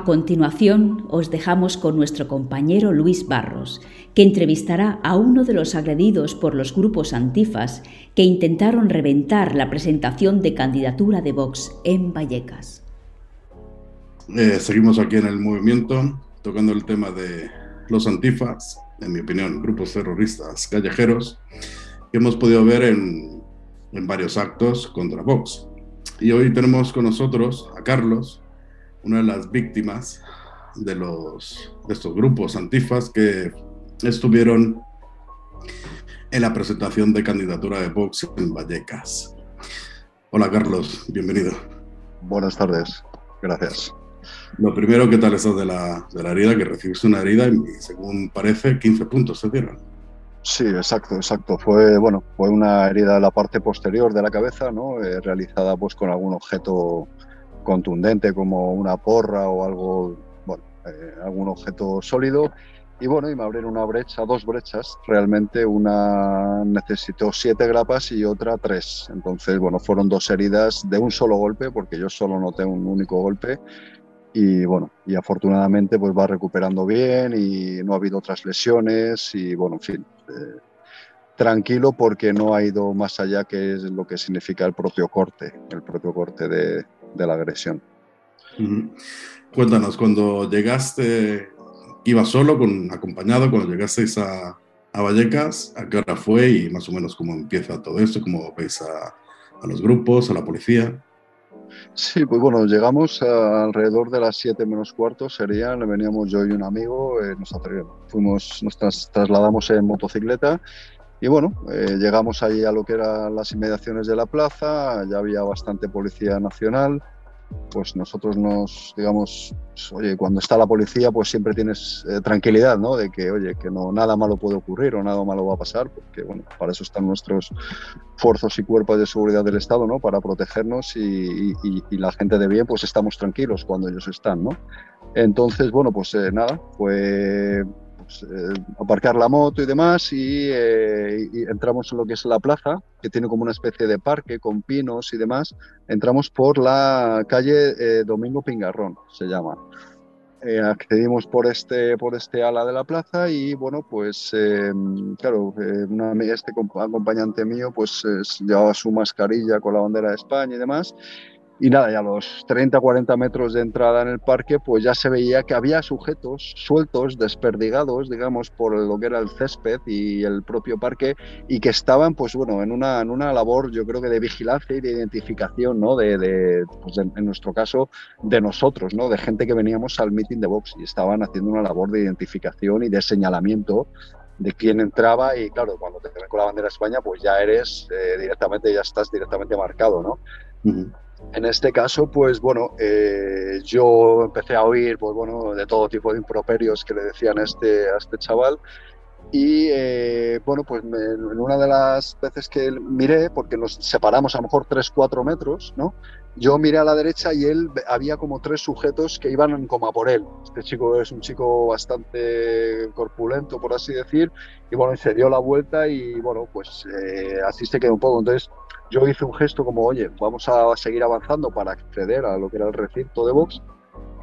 A continuación, os dejamos con nuestro compañero Luis Barros, que entrevistará a uno de los agredidos por los grupos antifas que intentaron reventar la presentación de candidatura de Vox en Vallecas. Eh, seguimos aquí en el movimiento tocando el tema de los antifas, en mi opinión, grupos terroristas callejeros, que hemos podido ver en, en varios actos contra Vox. Y hoy tenemos con nosotros a Carlos, una de las víctimas de, los, de estos grupos antifas que estuvieron en la presentación de candidatura de Vox en Vallecas. Hola Carlos, bienvenido. Buenas tardes, gracias. Lo primero, ¿qué tal estás de la, de la herida? Que recibiste una herida y según parece 15 puntos se dieron. Sí, exacto, exacto. Fue, bueno, fue una herida de la parte posterior de la cabeza, ¿no? Eh, realizada pues con algún objeto contundente como una porra o algo, bueno, eh, algún objeto sólido. Y bueno, y me abrieron una brecha, dos brechas. Realmente una necesitó siete grapas y otra tres. Entonces, bueno, fueron dos heridas de un solo golpe, porque yo solo noté un único golpe. Y bueno, y afortunadamente pues va recuperando bien y no ha habido otras lesiones y bueno, en fin, eh, tranquilo porque no ha ido más allá que es lo que significa el propio corte, el propio corte de, de la agresión. Cuéntanos, cuando llegaste, ¿ibas solo, con, acompañado, cuando llegasteis a, a, Vallecas? ¿A qué hora fue y más o menos cómo empieza todo esto? ¿Cómo veis a, a los grupos, a la policía? Sí, pues bueno, llegamos alrededor de las 7 menos cuarto, serían, veníamos yo y un amigo, eh, nos, fuimos, nos trasladamos en motocicleta y bueno, eh, llegamos allí a lo que eran las inmediaciones de la plaza, ya había bastante policía nacional, pues nosotros nos, digamos, pues, oye, cuando está la policía, pues siempre tienes eh, tranquilidad, ¿no? De que, oye, que no, nada malo puede ocurrir o nada malo va a pasar, porque, bueno, para eso están nuestros fuerzas y cuerpos de seguridad del Estado, ¿no? Para protegernos y, la gente de bien, pues estamos tranquilos cuando ellos están, ¿no? Entonces, bueno, pues eh, nada, pues pues, eh, aparcar la moto y demás eh, y, entramos en lo que es la plaza, que tiene como una especie de parque con pinos y demás. Entramos por la calle eh, Domingo Pingarrón, se llama. accedimos por este, por este ala de la plaza y bueno, pues claro, este acompañante mío pues llevaba su mascarilla con la bandera de España y demás y nada, ya a los 30, 40 metros de entrada en el parque, pues ya se veía que había sujetos sueltos, desperdigados, digamos, por lo que era el césped y el propio parque, y que estaban, pues bueno, en una, en una labor, yo creo que de vigilancia y de identificación, ¿no? De, de pues en, nuestro caso, de nosotros, ¿no? De gente que veníamos al meeting de Vox y estaban haciendo una labor de identificación y de señalamiento de quién entraba y claro, cuando te ven con la bandera de España, pues ya eres eh, directamente, ya estás directamente marcado, ¿no? En este caso, pues bueno, eh, yo empecé a oír, pues bueno, de todo tipo de improperios que le decían a este, a este chaval. Y eh, bueno, pues en una de las veces que miré, porque nos separamos a lo mejor 3-4 metros, ¿no? Yo miré a la derecha y él había como tres sujetos que iban como a por él. Este chico es un chico bastante corpulento, por así decir, y bueno, se dio la vuelta y bueno, pues eh, así se quedó un poco. Entonces yo hice un gesto como, oye, vamos a seguir avanzando para acceder a lo que era el recinto de Vox,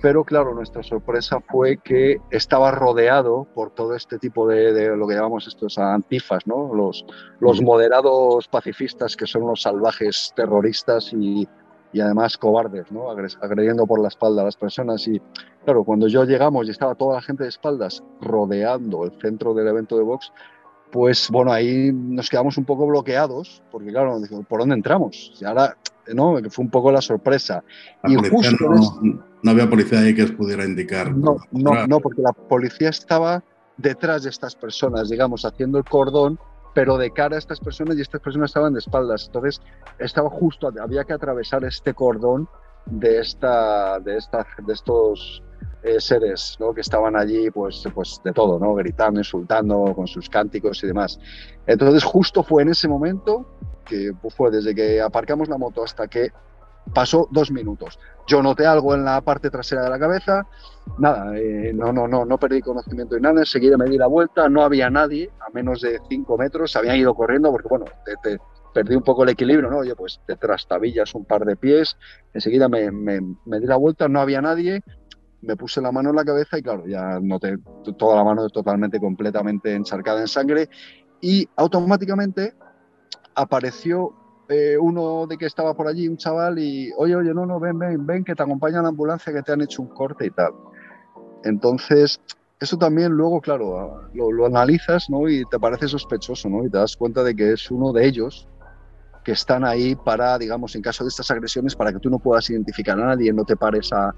pero claro, nuestra sorpresa fue que estaba rodeado por todo este tipo de, lo que llamamos estos antifas, ¿no? Los, los moderados pacifistas que son los salvajes terroristas y, y además cobardes, ¿no? agrediendo por la espalda a las personas. Y claro, cuando yo llegamos y estaba toda la gente de espaldas rodeando el centro del evento de Vox, pues bueno, ahí nos quedamos un poco bloqueados, porque claro, ¿por dónde entramos? Y ahora, ¿no? Fue un poco la sorpresa. y justo no, había policía ahí que os pudiera indicar. No, no, no, porque la policía estaba detrás de estas personas, digamos, haciendo el cordón, pero de cara a estas personas y estas personas estaban de espaldas. Entonces, estaba justo, había que atravesar este cordón de, esta, de, esta, de estos eh, seres ¿no? que estaban allí, pues, pues de todo, ¿no? gritando, insultando, con sus cánticos y demás. Entonces, justo fue en ese momento, que pues, fue desde que aparcamos la moto hasta que pasó dos minutos. Yo noté algo en la parte trasera de la cabeza, nada, eh, no, no, no, no perdí conocimiento de nada, enseguida me di la vuelta, no había nadie a menos de cinco metros, habían ido corriendo porque, bueno, perdí un poco el equilibrio, ¿no? Oye, pues te trastabillas un par de pies, enseguida me, me di la vuelta, no había nadie, me puse la mano en la cabeza y claro, ya noté toda la mano totalmente, completamente encharcada en sangre. Y automáticamente apareció eh, uno de que estaba por allí, un chaval, y oye, oye, no, no, ven, ven, ven, que te acompaña a la ambulancia, que te han hecho un corte y tal. Entonces, eso también luego, claro, lo, lo analizas, ¿no? Y te parece sospechoso, ¿no? Y te das cuenta de que es uno de ellos que están ahí para, digamos, en caso de estas agresiones, para que tú no puedas identificar a nadie, no te pares a,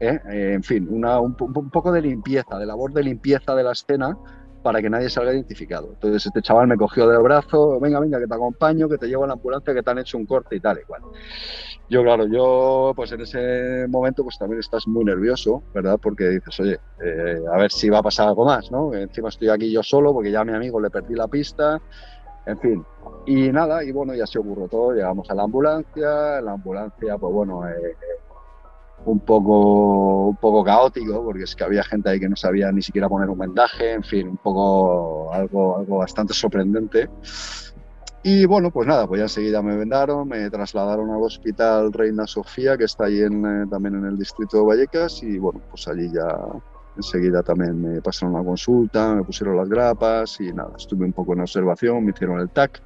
¿eh? Eh, en fin, una, un, un, poco de limpieza, de labor de limpieza de la escena para que nadie salga identificado. Entonces este chaval me cogió del brazo, venga, venga, que te acompaño, que te llevo a la ambulancia, que te han hecho un corte y tal y cual. Yo, claro, yo pues en ese momento pues también estás muy nervioso, ¿verdad? Porque dices, oye, eh, a ver si va a pasar algo más, ¿no? Encima estoy aquí yo solo porque ya a mi amigo le perdí la pista, en fin. Y nada, y bueno, ya se ocurrió todo, llegamos a la ambulancia, la ambulancia, pues bueno, eh, un poco, un poco caótico, porque es que había gente ahí que no sabía ni siquiera poner un vendaje, en fin, un poco algo, algo bastante sorprendente. Y bueno, pues nada, pues ya enseguida me vendaron, me trasladaron al hospital Reina Sofía, que está ahí en, eh, también en el distrito de Vallecas, y bueno, pues allí ya enseguida también me pasaron una consulta, me pusieron las grapas y nada, estuve un poco en observación, me hicieron el TAC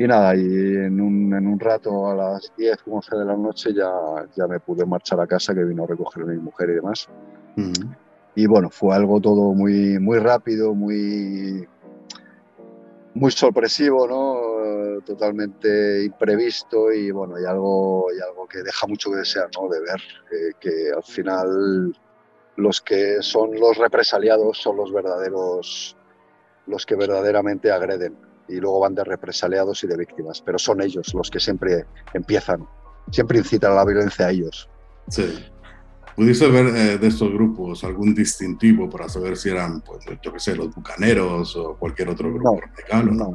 y nada, y en un, en un rato a las 10, 11 de la noche ya, ya me pude marchar a casa, que vino a recoger a mi mujer y demás. Y bueno, fue algo todo muy, muy rápido, muy, muy sorpresivo, ¿no? Totalmente imprevisto y bueno, y algo, y algo que deja mucho que desear, ¿no? De ver eh, que al final los que son los represaliados son los verdaderos, los que verdaderamente agreden y luego van de represaliados y de víctimas, pero son ellos los que siempre empiezan, siempre incitan a la violencia a ellos. Sí. ¿Pudiste ver eh, de estos grupos algún distintivo para saber si eran, pues, yo qué sé, los bucaneros o cualquier otro grupo no, No,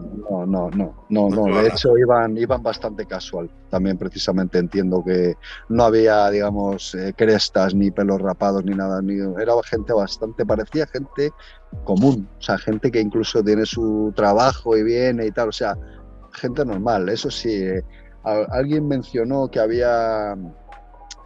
no, no, no, no, no, de hecho iban, iban bastante casual. También precisamente entiendo que no había, digamos, eh, crestas ni pelos rapados ni nada, ni, era gente bastante, parecía gente común, o sea, gente que incluso tiene su trabajo y viene y tal, o sea, gente normal. Eso sí, eh, alguien mencionó que había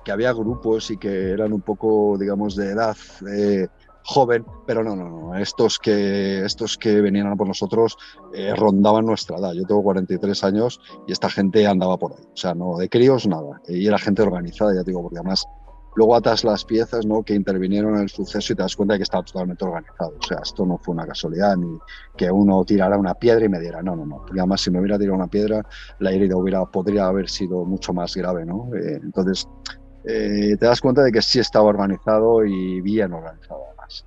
que había grupos y que eran un poco, digamos, de edad eh, joven, pero no, no, no. Estos que, estos que venían por nosotros eh, rondaban nuestra edad. Yo tengo 43 años y esta gente andaba por ahí. O sea, no, de críos nada. Y era gente organizada, ya digo, porque además luego atas las piezas ¿no? que intervinieron en el suceso y te das cuenta de que estaba totalmente organizado. O sea, esto no fue una casualidad ni que uno tirara una piedra y me diera, no, no, no. Porque además si me hubiera tirado una piedra, la herida hubiera, podría haber sido mucho más grave, ¿no? Eh, entonces, eh, te das cuenta de que sí estaba organizado y bien organizado además.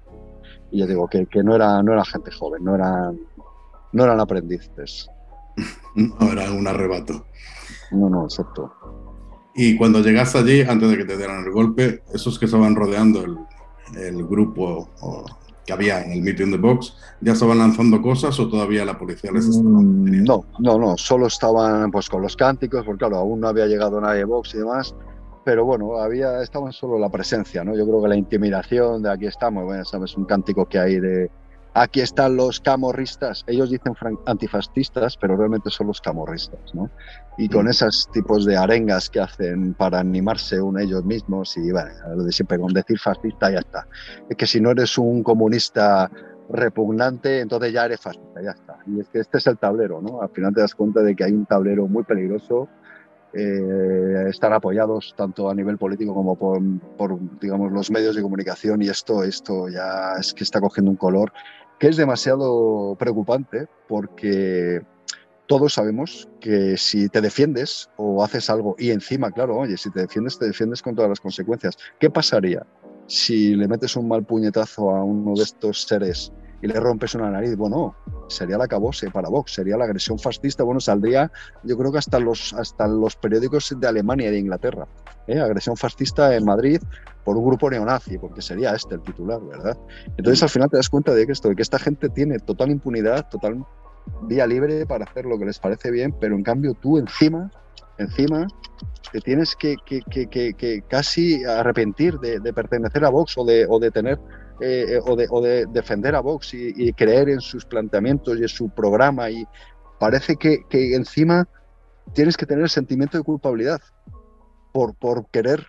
Y ya digo que, que no, era, no era gente joven, no eran, no eran aprendices. No, era un arrebato. No, no, exacto. Y cuando llegaste allí, antes de que te dieran el golpe, esos que estaban rodeando el, el grupo que había en el Meeting the Box, ¿ya estaban lanzando cosas o todavía la policía les estaba mm, No, no, no, solo estaban pues con los cánticos, porque claro, aún no había llegado nadie de Vox y demás, pero bueno, había, estaba solo la presencia, ¿no? Yo creo que la intimidación de aquí estamos, bueno, sabes, un cántico que hay de aquí están los camorristas, ellos dicen antifascistas, pero realmente son los camorristas, ¿no? Y con mm. esos tipos de arengas que hacen para animarse uno ellos mismos y bueno, lo de siempre con decir fascista ya está. Es que si no eres un comunista repugnante, entonces ya eres fascista, ya está. Y es que este es el tablero, ¿no? Al final te das cuenta de que hay un tablero muy peligroso eh, estar apoyados tanto a nivel político como por, digamos, los medios de comunicación y esto, esto ya es que está cogiendo un color que es demasiado preocupante porque todos sabemos que si te defiendes o haces algo y encima, claro, oye, si te defiendes, te defiendes con todas las consecuencias. ¿Qué pasaría si le metes un mal puñetazo a uno de estos seres y le rompes una nariz, bueno, sería la cabose para Vox, sería la agresión fascista, bueno, saldría yo creo que hasta los, hasta los periódicos de Alemania y de Inglaterra, ¿eh? agresión fascista en Madrid por un grupo neonazi, porque sería este el titular, ¿verdad? Entonces al final te das cuenta de que esto, de que esta gente tiene total impunidad, total vía libre para hacer lo que les parece bien, pero en cambio tú encima, encima, te tienes que, que, que, que casi arrepentir de, de, pertenecer a Vox o de, o de tener eh, o, de, o, de, defender a Vox y, creer en sus planteamientos y en su programa. Y parece que, que encima tienes que tener sentimiento de culpabilidad por, por querer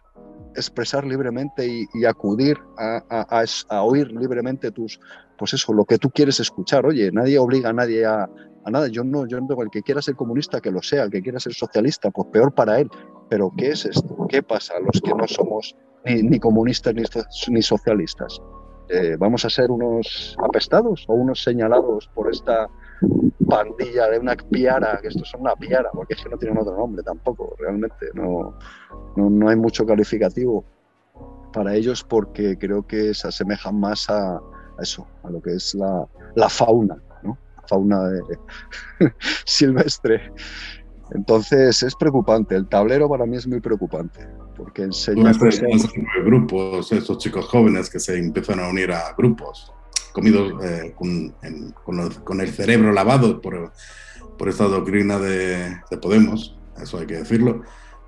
expresar libremente y, acudir a, oír libremente tus, pues eso, lo que tú quieres escuchar. Oye, nadie obliga a nadie a, nada. Yo no, yo no, el que quiera ser comunista, que lo sea, el que quiera ser socialista, pues peor para él. Pero ¿qué es esto? ¿Qué pasa los que no somos ni, comunistas ni, ni socialistas? Eh, ¿Vamos a ser unos apestados o unos señalados por esta pandilla de una piara, que esto son una piara, porque es que no tienen otro nombre tampoco, realmente, no, no, hay mucho calificativo para ellos porque creo que se asemejan más a, eso, a lo que es la, la fauna, ¿no? fauna silvestre. Entonces es preocupante, el tablero para mí es muy preocupante, porque enseña... grupos, estos chicos jóvenes que se empiezan a unir a grupos comidos eh, con, el cerebro lavado por, por esta doctrina de, Podemos, eso hay que decirlo.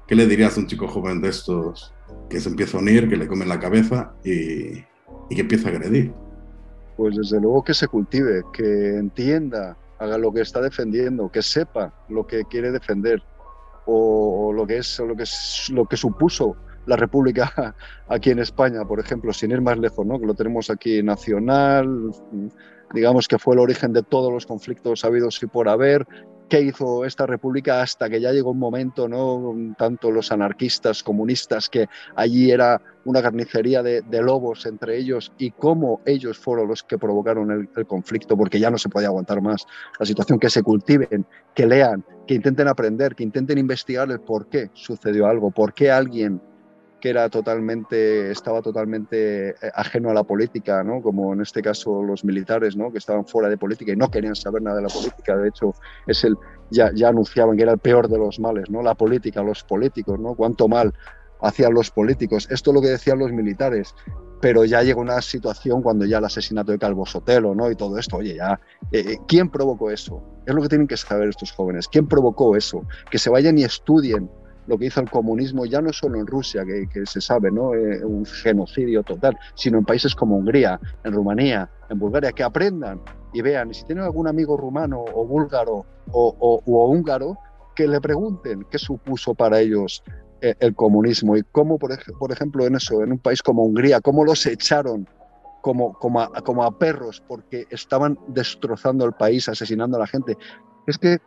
¿Qué le dirías a un chico joven de estos que se empieza a unir, que le comen la cabeza y, que empieza a agredir? Pues desde luego que se cultive, que entienda, haga lo que está defendiendo, que sepa lo que quiere defender o, lo que es lo que es lo que supuso la República aquí en España, por ejemplo, sin ir más lejos, ¿no? que lo tenemos aquí nacional, digamos que fue el origen de todos los conflictos habidos y por haber, qué hizo esta república hasta que ya llegó un momento, ¿no? Tanto los anarquistas, comunistas, que allí era una carnicería de, lobos entre ellos y cómo ellos fueron los que provocaron el, el, conflicto, porque ya no se podía aguantar más la situación, que se cultiven, que lean, que intenten aprender, que intenten investigar el por qué sucedió algo, por qué alguien que era totalmente, estaba totalmente eh, ajeno a la política, ¿no? como en este caso los militares, ¿no? que estaban fuera de política y no querían saber nada de la política. De hecho, es el, ya, ya anunciaban que era el peor de los males, ¿no? la política, los políticos, ¿no? cuánto mal hacían los políticos. Esto es lo que decían los militares, pero ya llegó una situación cuando ya el asesinato de Calvo Sotelo ¿no? y todo esto, oye, ya, eh, eh, ¿quién provocó eso? Es lo que tienen que saber estos jóvenes. ¿Quién provocó eso? Que se vayan y estudien lo que hizo el comunismo ya no solo en Rusia, que, se sabe, ¿no? Eh, un genocidio total, sino en países como Hungría, en Rumanía, en Bulgaria, que aprendan y vean, si tienen algún amigo rumano o búlgaro o, húngaro, que le pregunten qué supuso para ellos eh, el comunismo y cómo, por, por, ejemplo, en eso, en un país como Hungría, cómo los echaron como, como, como a perros porque estaban destrozando el país, asesinando a la gente. Es que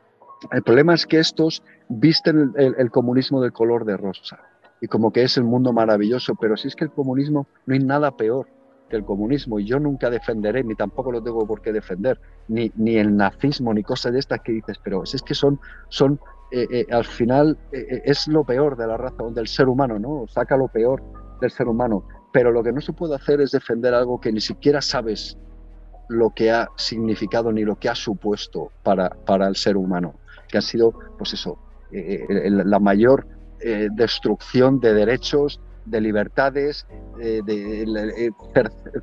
el problema es que estos visten el, comunismo del color de rosa y como que es el mundo maravilloso, pero si es que el comunismo no hay nada peor que el comunismo y yo nunca defenderé, ni tampoco lo tengo por qué defender, ni, ni el nazismo, ni cosas de estas que dices, pero si es que son, son eh, eh, al final eh, es lo peor de la raza, del ser humano, ¿no? Saca lo peor del ser humano, pero lo que no se puede hacer es defender algo que ni siquiera sabes lo que ha significado ni lo que ha supuesto para, para el ser humano que ha sido, pues eso, eh, eh, la mayor eh, destrucción de derechos, de libertades, de,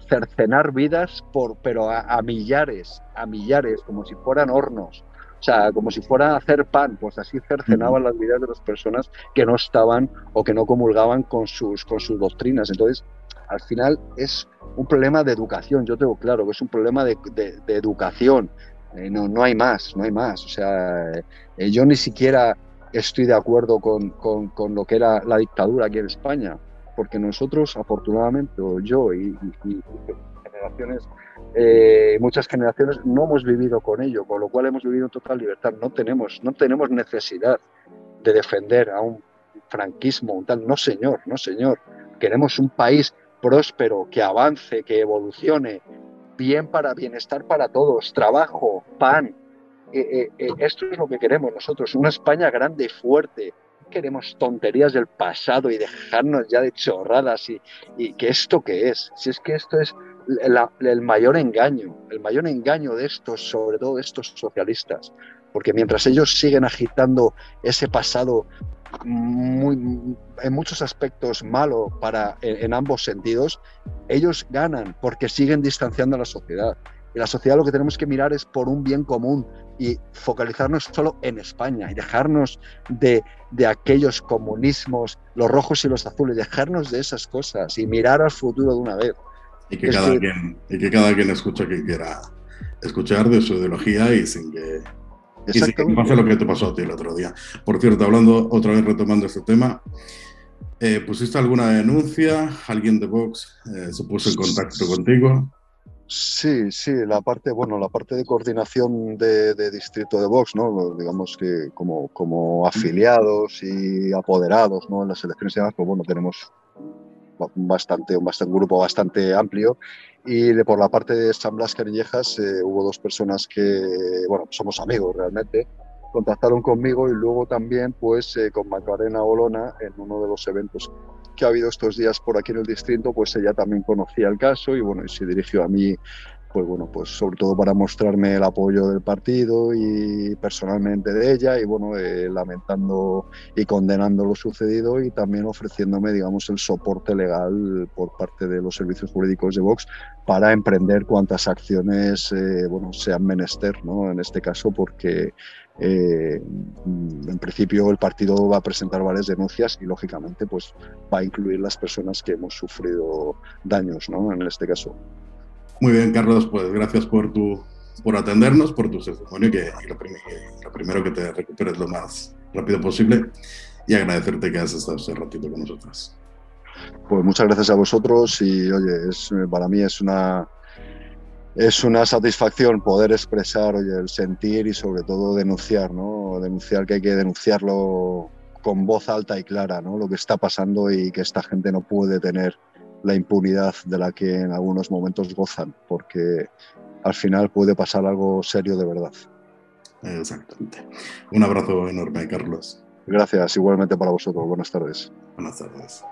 cercenar vidas, por, pero a, millares, a millares, como si fueran hornos. O sea, como si fuera a hacer pan, pues así cercenaban las vidas de las personas que no estaban o que no comulgaban con sus, con sus doctrinas. Entonces, al final es un problema de educación, yo tengo claro que es un problema de, de educación, eh, no, no hay más, no hay más. O sea, eh, yo ni siquiera estoy de acuerdo con, con, lo que era la dictadura aquí en España, porque nosotros, afortunadamente, o yo y, generaciones, eh, muchas generaciones, no hemos vivido con ello, con lo cual hemos vivido en total libertad. No tenemos, no tenemos necesidad de defender a un franquismo, un tal. No, señor, no, señor. Queremos un país próspero, que avance, que evolucione, bien para bienestar para todos, trabajo, pan. Eh, eh, eh, esto es lo que queremos nosotros, una España grande y fuerte. Queremos tonterías del pasado y dejarnos ya de chorradas y, y que esto que es, si es que esto es el mayor engaño, el mayor engaño de estos, sobre todo de estos socialistas, porque mientras ellos siguen agitando ese pasado muy, en muchos aspectos malo para, en, ambos sentidos, ellos ganan porque siguen distanciando a la sociedad. Y la sociedad lo que tenemos que mirar es por un bien común y focalizarnos solo en España y dejarnos de, de aquellos comunismos, los rojos y los azules, dejarnos de esas cosas y mirar al futuro de una vez. Y que, cada, Quien, y que cada quien escuche que quiera escuchar de su ideología y sin que y sí, pasa lo que te pasó a ti el otro día. Por cierto, hablando otra vez, retomando este tema, Eh, ¿Pusiste alguna denuncia? ¿Alguien de Vox eh, se puso en contacto contigo? Sí, sí, la parte, bueno, la parte de coordinación de, distrito de Vox, ¿no? Digamos que como, como afiliados y apoderados, ¿no? En las elecciones y demás, pues bueno, tenemos bastante, un, bastante, un grupo bastante amplio. Y de, por la parte de San Blas Cariñejas eh, hubo dos personas que, bueno, somos amigos realmente, contactaron conmigo y luego también pues eh, con Macarena Olona en uno de los eventos que ha habido estos días por aquí en el distrito, pues ella también conocía el caso y bueno, y se dirigió a mí pues bueno, pues sobre todo para mostrarme el apoyo del partido y personalmente de ella y bueno, eh, lamentando y condenando lo sucedido y también ofreciéndome, digamos, el soporte legal por parte de los servicios jurídicos de Vox para emprender cuantas acciones, eh, bueno, sean menester, ¿no? En este caso porque eh, en principio el partido va a presentar varias denuncias y lógicamente pues va a incluir las personas que hemos sufrido daños, ¿no? En este caso. Muy bien, Carlos, pues gracias por tu por atendernos, por tu testimonio, que, lo, primero que te recuperes lo más rápido posible y agradecerte que has estado este ratito con nosotros. Pues muchas gracias a vosotros y oye, es, para mí es una es una satisfacción poder expresar oye, el sentir y sobre todo denunciar, ¿no? Denunciar que hay que denunciarlo con voz alta y clara, ¿no? Lo que está pasando y que esta gente no puede tener la impunidad de la que en algunos momentos gozan, porque al final puede pasar algo serio de verdad. Exactamente. Un abrazo enorme, Carlos. Gracias, igualmente para vosotros. Buenas tardes. Buenas tardes.